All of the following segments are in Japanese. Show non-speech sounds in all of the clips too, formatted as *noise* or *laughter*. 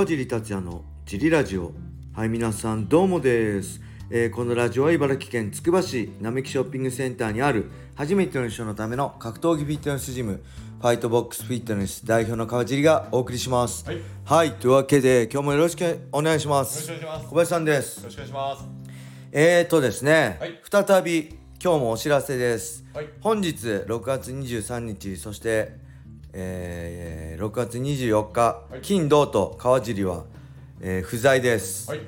川尻達也のジリラジオ。はい皆さんどうもです、えーこのラジオは茨城県つくば市並木ショッピングセンターにある初めての人のための格闘技フィットネスジムファイトボックスフィットネス代表の川尻がお送りします。はい。というわけで今日もよろしくお願いします。よろしくお願いします。小林さんですよろしくお願いします。えーとですね、はい。再び今日もお知らせです、はい。本日6月23日そして、えー6月24日、はい。金土と川尻は、えー不在です、はい。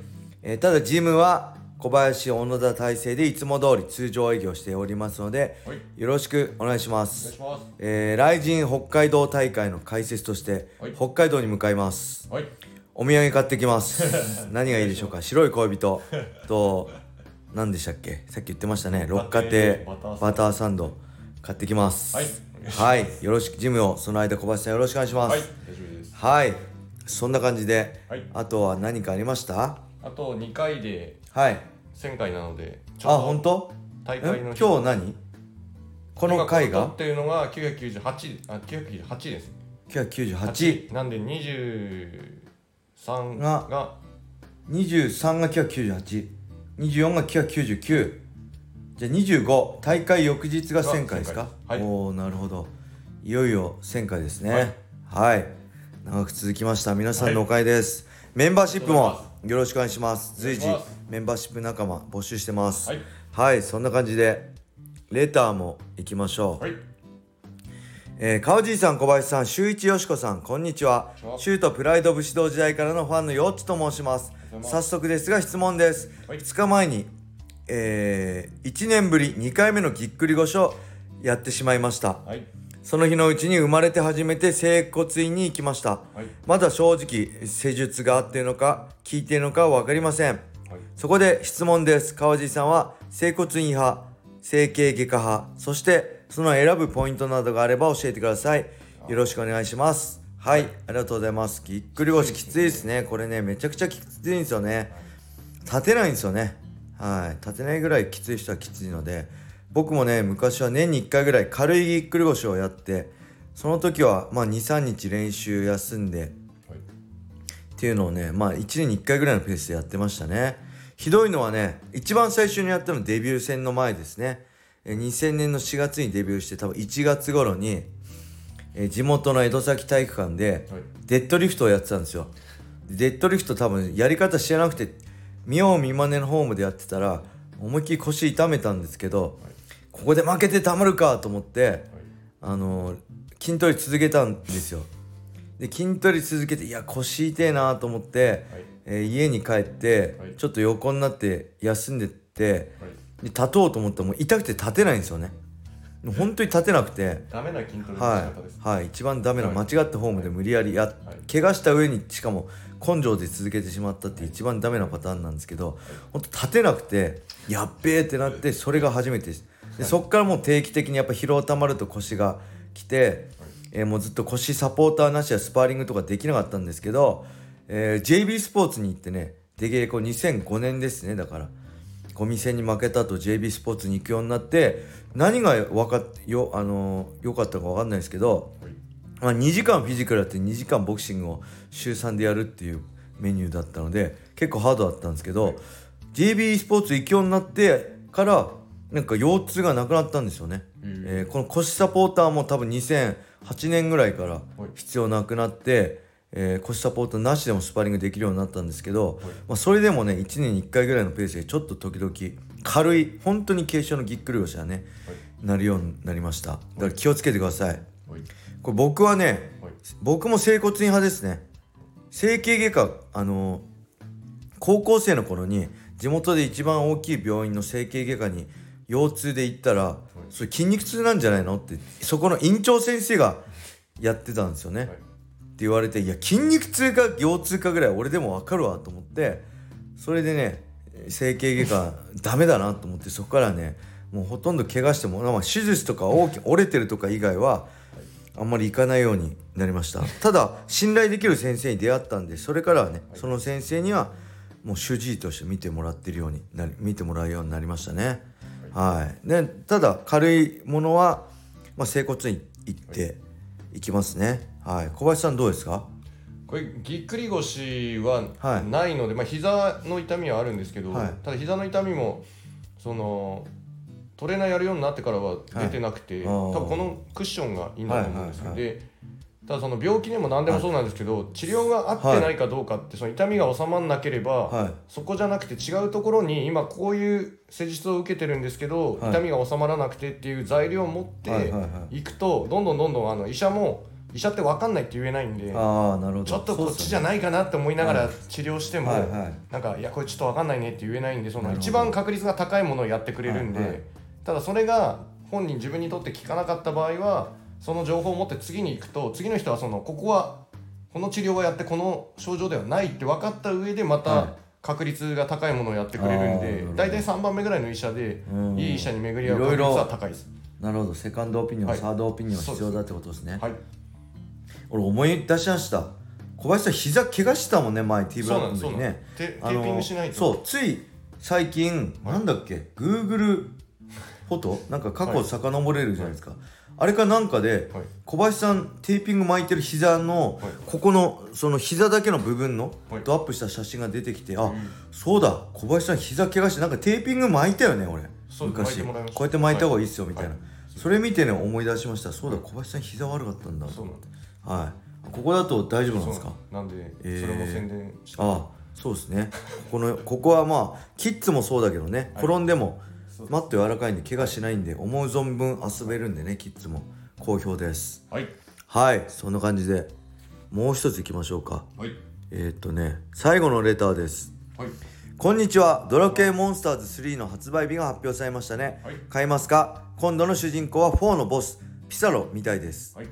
えーただジムは小林小野田体制でいつも通り通常営業しておりますので、はい。よろしくお願いします。します。えー、来神北海道大会の解説として、はい。北海道に向かいます。はい。お土産買ってきます。*laughs* 何がいいでしょうか？白い恋人。と何でしたっけ？さっき言ってましたね。六花亭バターサンド。買ってきます *laughs* はいよろしくジムをその間小林さんよろしくお願いしまはい。す大丈夫です。はい、そんな感じで、はい。あとは何かありました？あと2回ではい。1000回なので、ちあ本当？大会のん今日何？この回が？ってるのが998、あ、998です。998なんで23がが、23が99824が999じゃあ25大会翌日が1000回ですか？が1000回です。はい。おおなるほど。いよいよ1000回ですね。はい、長く続きました。皆さんのおかげです、メンバーシップもよろしくお願いします。随時メンバーシップ仲間募集してます。はい。はい、そんな感じでレターも行きましょう、はい。えー、川尻さん小林さん周一よしこさんこんにちは。シュートプライド武士道時代からのファンのよっちと申します。早速ですが質問です、はい。2日前に、えー、1年ぶり2回目のぎっくり腰をやってしまいました。はい。その日のうちに生まれて初めて整骨院に行きました。はい。まだ正直施術があっているのか効いているのかは分かりません。はい。そこで質問です。川尻さんは整骨院派整形外科派そしてその選ぶポイントなどがあれば教えてください。よろしくお願いします。はい。ありがとうございます。ぎっくり腰きついですね。これねめちゃくちゃきついんですよね。立てないんですよねはい。立てないぐらいきつい人はきついので僕もね昔は年に1回ぐらい軽いぎっくり腰をやってその時はまあ23日練習休んではい。っていうのをねまあ1年に1回ぐらいのペースでやってましたね。ひどいのはね一番最初にやったのデビュー戦の前ですね。えー2000年の4月にデビューして多分1月頃に、えー地元の江戸崎体育館ではい。デッドリフトをやってたんですよ。デッドリフト多分やり方知らなくて見よう見まねのホームでやってたら思いっきり腰痛めたんですけど、ここで負けてたまるかと思って、はい。あの筋トレ続けたんですよで筋トレ続けていや腰痛えなと思って、はい。えー家に帰って、はいちょっと横になって休んでってはい。で立とうと思ったらもう痛くて立てないんですよね本当に立てなくてダメな筋トレの仕は方です。い、はい、一番ダメなはい間違ったフォームで無理やりや、怪我した上にしかも根性で続けてしまったって一番ダメなパターンなんですけど本当立てなくてやっべえってなってそれが初めてでそっからもう定期的にやっぱ疲労たまると腰が来て、えーもうずっと腰サポーターなしやスパーリングとかできなかったんですけど、えー JB スポーツに行ってね出稽古2005年ですねだからゴミ戦に負けた後 JB スポーツに行くようになって何がわかっよあの良かったか分かんないですけど、はい。まあ、2時間フィジカルやって2時間ボクシングを週3でやるっていうメニューだったので結構ハードだったんですけど、JB スポーツ行くようになってからなんか腰痛がなくなったんですよね、うん。えーこの腰サポーターも多分2008年ぐらいから必要なくなって、えー腰サポーターなしでもスパーリングできるようになったんですけど、まあ、それでもね1年に1回ぐらいのペースでちょっと時々軽い本当に軽症のぎっくり腰がね、なるようになりました。だから気をつけてくださいはい。これ僕はねはい。僕も整骨院派ですね整形外科あの高校生の頃に地元で一番大きい病院の整形外科に腰痛で行ったら「それ筋肉痛なんじゃないの?」ってそこの院長先生がやってたんですよね。はい。って言われていや筋肉痛か腰痛かぐらい俺でも分かるわと思ってそれでね整形外科ダメだなと思ってそこからねもうほとんど怪我しても、まあ、手術とか大き折れてるとか以外はあんまり行かないようになりました。ただ信頼できる先生に出会ったんでそれからはねその先生にはもう主治医として見てもらってるようになり見てもらうようになりましたね。はい。でただ軽いものは、まあ、整骨院行って行きますね。はい。小林さんどうですか？これぎっくり腰ははい。ないので、まあ膝の痛みはあるんですけど、はい。ただ膝の痛みもそのトレーナーやるようになってからは出てなくて、多分このクッションがいいんだと思うんですよ、はい。はい。でただその病気でも何でもそうなんですけど、治療が合ってないかどうかってその痛みが収まらなければ、はい。そこじゃなくて違うところに今こういう施術を受けてるんですけど、はい。痛みが収まらなくてっていう材料を持ってはい。くとどんどんどんどんあの医者も医者って分かんないって言えないんでああなるほど。ちょっとこっちじゃいないかなって思いながら治療しても、なんかいやこれちょっと分かんないねって言えないんでその一番確率が高いものをやってくれるんで、ただそれが本人自分にとって効かなかった場合はその情報を持って次に行くと次の人はそのここはこの治療をやってこの症状ではないって分かった上でまはい。た確率が高いものをやってくれるんで大体3番目ぐらいの医者でうんいい医者に巡り合う確率は高いです。なるほど。セカンドオピニオン、はい。サードオピニオン必要だってことですね。はい。俺思い出しました。小林さん膝怪我したもんね前 T ブラックの時ね。テーピングしないと。そうつい最近、なんだっけ Google フォト？なんか過去はい。遡れるじゃないですか、あれかなんかで、はい。小林さんテーピング巻いてる膝の、はい。ここのその膝だけの部分の、はい。ドアップした写真が出てきてあ、うん。そうだ。小林さん膝怪我してなんかテーピング巻いたよね俺。昔。こうやって巻いた方がいいっすよみたいな、はい。それ見てね思い出しました。そうだ小林さん膝悪かったんだ。そうなんです。はい。ここだと大丈夫なんですか？なんで、えー。それも宣伝して。ああそうですね。このここはまあキッズもそうだけどね、転んでもマット柔らかいんで怪我しないんで思う存分遊べるんでねキッズも。好評です。はい。はい。そんな感じでもう一ついきましょうか。はい。えー、っとね最後のレターです。はい。こんにちは。ドラクエモンスターズ3の発売日が発表されましたね、はい。買いますか？今度の主人公は4のボスピサロみたいです。はい。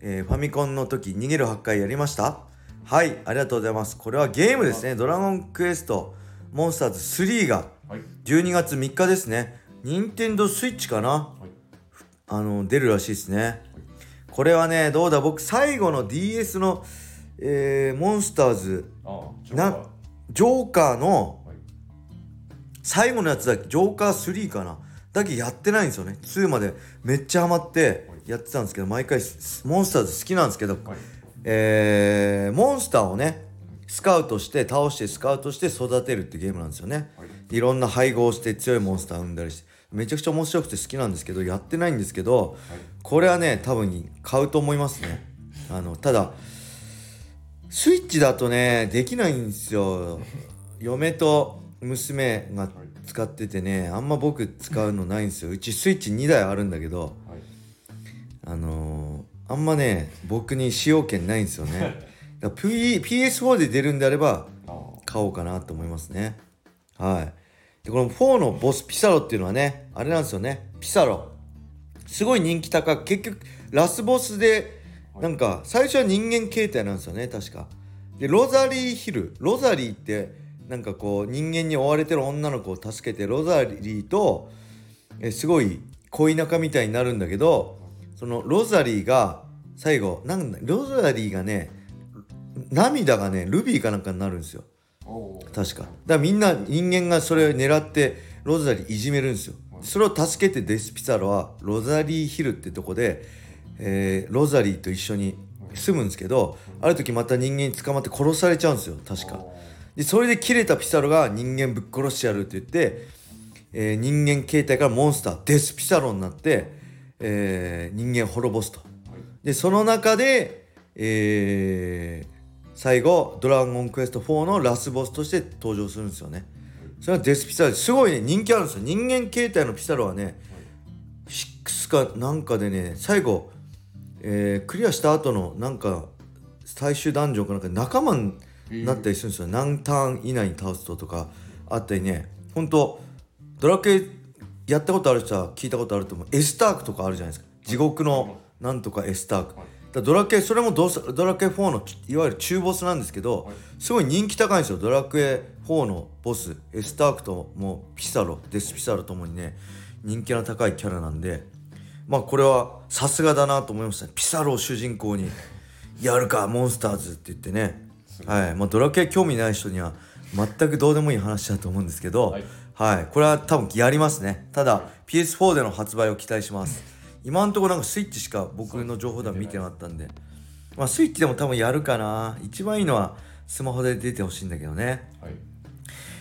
えーファミコンの時逃げる8回やりました？はい。ありがとうございます。これはゲームですね。ドラゴンクエストモンスターズ3がはい。12月3日ですね。任天堂スイッチかな？はい。あの出るらしいですね。これはねどうだ？僕最後の DS の、えーモンスターズああなジョーカー。のはい。最後のやつだけ？ジョーカー3かな？だけやってないんですよね。2まで。めっちゃハマってやってたんですけど毎回スモンスターズ好きなんですけど、はい。えーモンスターをねスカウトして倒してスカウトして育てるってゲームなんですよね、はい。いろんな配合して強いモンスター生んだりしてめちゃくちゃ面白くて好きなんですけどやってない。んですけどこれはね多分買うと思いますね。あのただスイッチだとねできないんですよ。嫁と娘が使っててねあんま僕使うのないんですよ。うちスイッチ2台あるんだけどはい。あのーあんまね僕に使用権ないんですよね *laughs* P PS4 で出るんであれば買おうかなと思いますね。はい。でこの4のボスピサロっていうのはねあれなんですよね。ピサロ。すごい人気高く結局ラスボスでなんか最初は人間形態なんですよね確か。でロザリーヒル。ロザリーってなんかこう人間に追われてる女の子を助けてロザリーとえすごい恋仲みたいになるんだけどそのロザリーが最後なんだロザリーがね涙がねルビーかなんかになるんですよ。確か。だからみんな人間がそれを狙ってロザリーいじめるんですよ。それを助けてデスピサロはロザリーヒルってとこで、えーロザリーと一緒に住むんですけどある時また人間に捕まって殺されちゃうんですよ。確か。でそれで切れたピサロが人間ぶっ殺してやるって言って、えー人間形態からモンスターデスピサロになって、えー人間滅ぼすと。でその中で、えー最後「ドラゴンクエスト4」のラスボスとして登場するんですよね。それはデスピサロすごいね人気あるんですよ。人間形態のピサロはね6かなんかでね最後、えークリアした後のなんか最終ダンジョンかなんか仲間になったりするんですよ、何ターン以内に倒すととかあったりね。ほんとドラクエやったことある人は聞いたことあると思う。エスタークとかあるじゃないですか。地獄のなんとかエスターク、だからドラクエそれもドスドラクエ4のいわゆる中ボスなんですけど、すごい人気高いんですよ。ドラクエ4のボス。エスタークともうピサロデスピサロともにね人気の高いキャラなんでまあこれはさすがだなと思いましたね。ピサロを主人公にやるかモンスターズって言ってね。はい。まあドラクエ興味ない人には全くどうでもいい話だと思うんですけどはい。はい、これは多分やりますね。ただ PS4 での発売を期待します今のところなんかスイッチしか僕の情報では見てなかったんで。まあスイッチでも多分やるかな。一番いいのはスマホで出てほしいんだけどね。はい。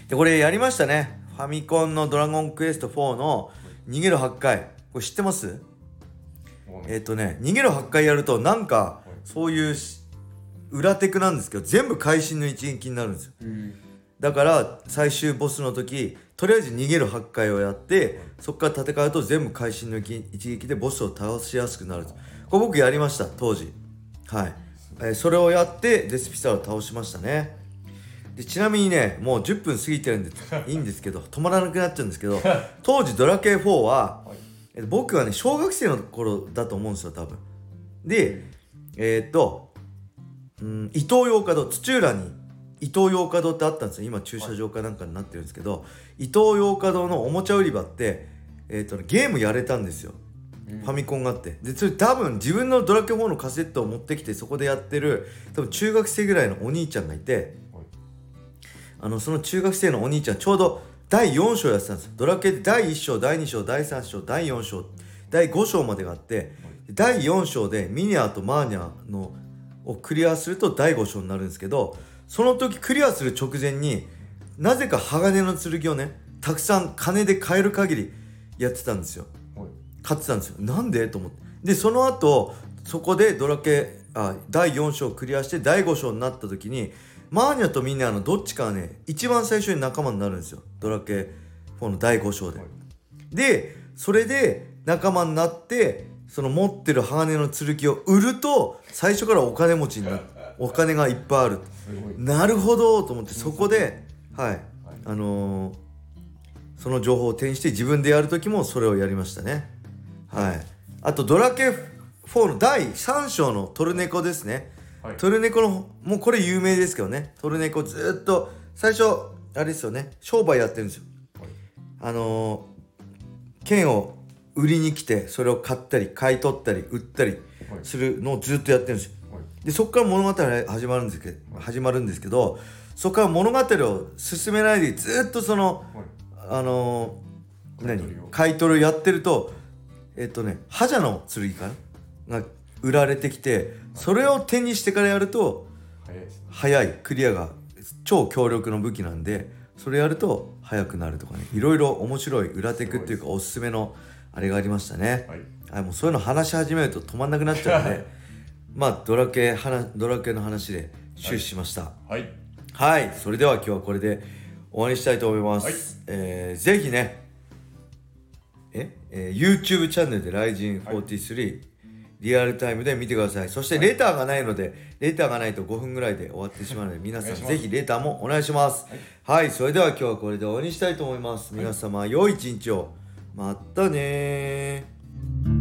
でこれやりましたね。ファミコンの「ドラゴンクエスト4」の「逃げる8回」これ知ってます？えっ、とね逃げる8回やるとなんかそういうし裏テクなんですけど全部会心の一撃になるんですよだから最終ボスの時とりあえず逃げる8回をやってそこから戦うと全部会心の一撃でボスを倒しやすくなるこれ僕やりました当時。はい、えーそれをやってデスピサーを倒しましたね。でちなみにねもう10分過ぎてるんでいいんですけど止まらなくなっちゃうんですけど *laughs* 当時ドラケイ4ははい。えっと僕はね小学生の頃だと思うんですよ多分。でえーっと、うん、伊東洋華堂土浦に伊東洋華堂ってあったんですよ。今駐車場かなんかになってるんですけど、伊東洋華堂のおもちゃ売り場って、えーっとねゲームやれたんですよ。うん。ファミコンがあって。でそれ多分自分のドラケイ4のカセットを持ってきてそこでやってる多分中学生ぐらいのお兄ちゃんがいてはい。あのその中学生のお兄ちゃんちょうど第4章やってたんですよ。ドラケイって第1章第2章第3章第4章第5章までがあって第4章でミニアとマーニャのをクリアすると第5章になるんですけどその時クリアする直前になぜか鋼の剣をねたくさん金で買える限りやってたんですよ。はい。買ってたんですよ。なんで？と思って。でその後そこでドラケあ第4章をクリアして第5章になった時にマーニャとミニャのどっちかはね一番最初に仲間になるんですよ。ドラケ4の第5章で、はい。でそれで仲間になってその持ってる鋼の剣を売ると最初からお金持ちになるお金がいっぱいある。なるほどと思ってそこではい。はい。あのーその情報を転して自分でやる時もそれをやりましたね。はい。あとドラケ4の第3章のトルネコですね。はい。トルネコのもうこれ有名ですけどね。トルネコずーっと最初あれですよね。商売やってるんですよ。はい。あのー剣を売りに来てそれを買ったり買い取ったり売ったりはい。するのをずっとやってるんですよ。はいでそこから物語が始まるんですけど始まるんですけどそこから物語を進めないでずっとそのはい。あのー何？買い取りを。やってるとえっとね覇者の剣かな？が売られてきてそれを手にしてからやると早いクリアが超強力の武器なんでそれやると速くなるとかね。いろいろ面白い裏テクっていうかおすすめのあれがありましたね。はい。はいもうそういうの話し始めると止まんなくなっちゃうんでまあドラケ話ドラケの話で終始しました。はい。はい、それでは今日はこれで終わりにしたいと思います、はい。えーぜひねえ？えー YouTube チャンネルで RIZIN43、リアルタイムで見てください。そしてレターがないので、レターがないと5分ぐらいで終わってしまうので皆さんぜひレターもお願いします。はい、それでは今日はこれで終わりにしたいと思います。皆様良い一日を。またねー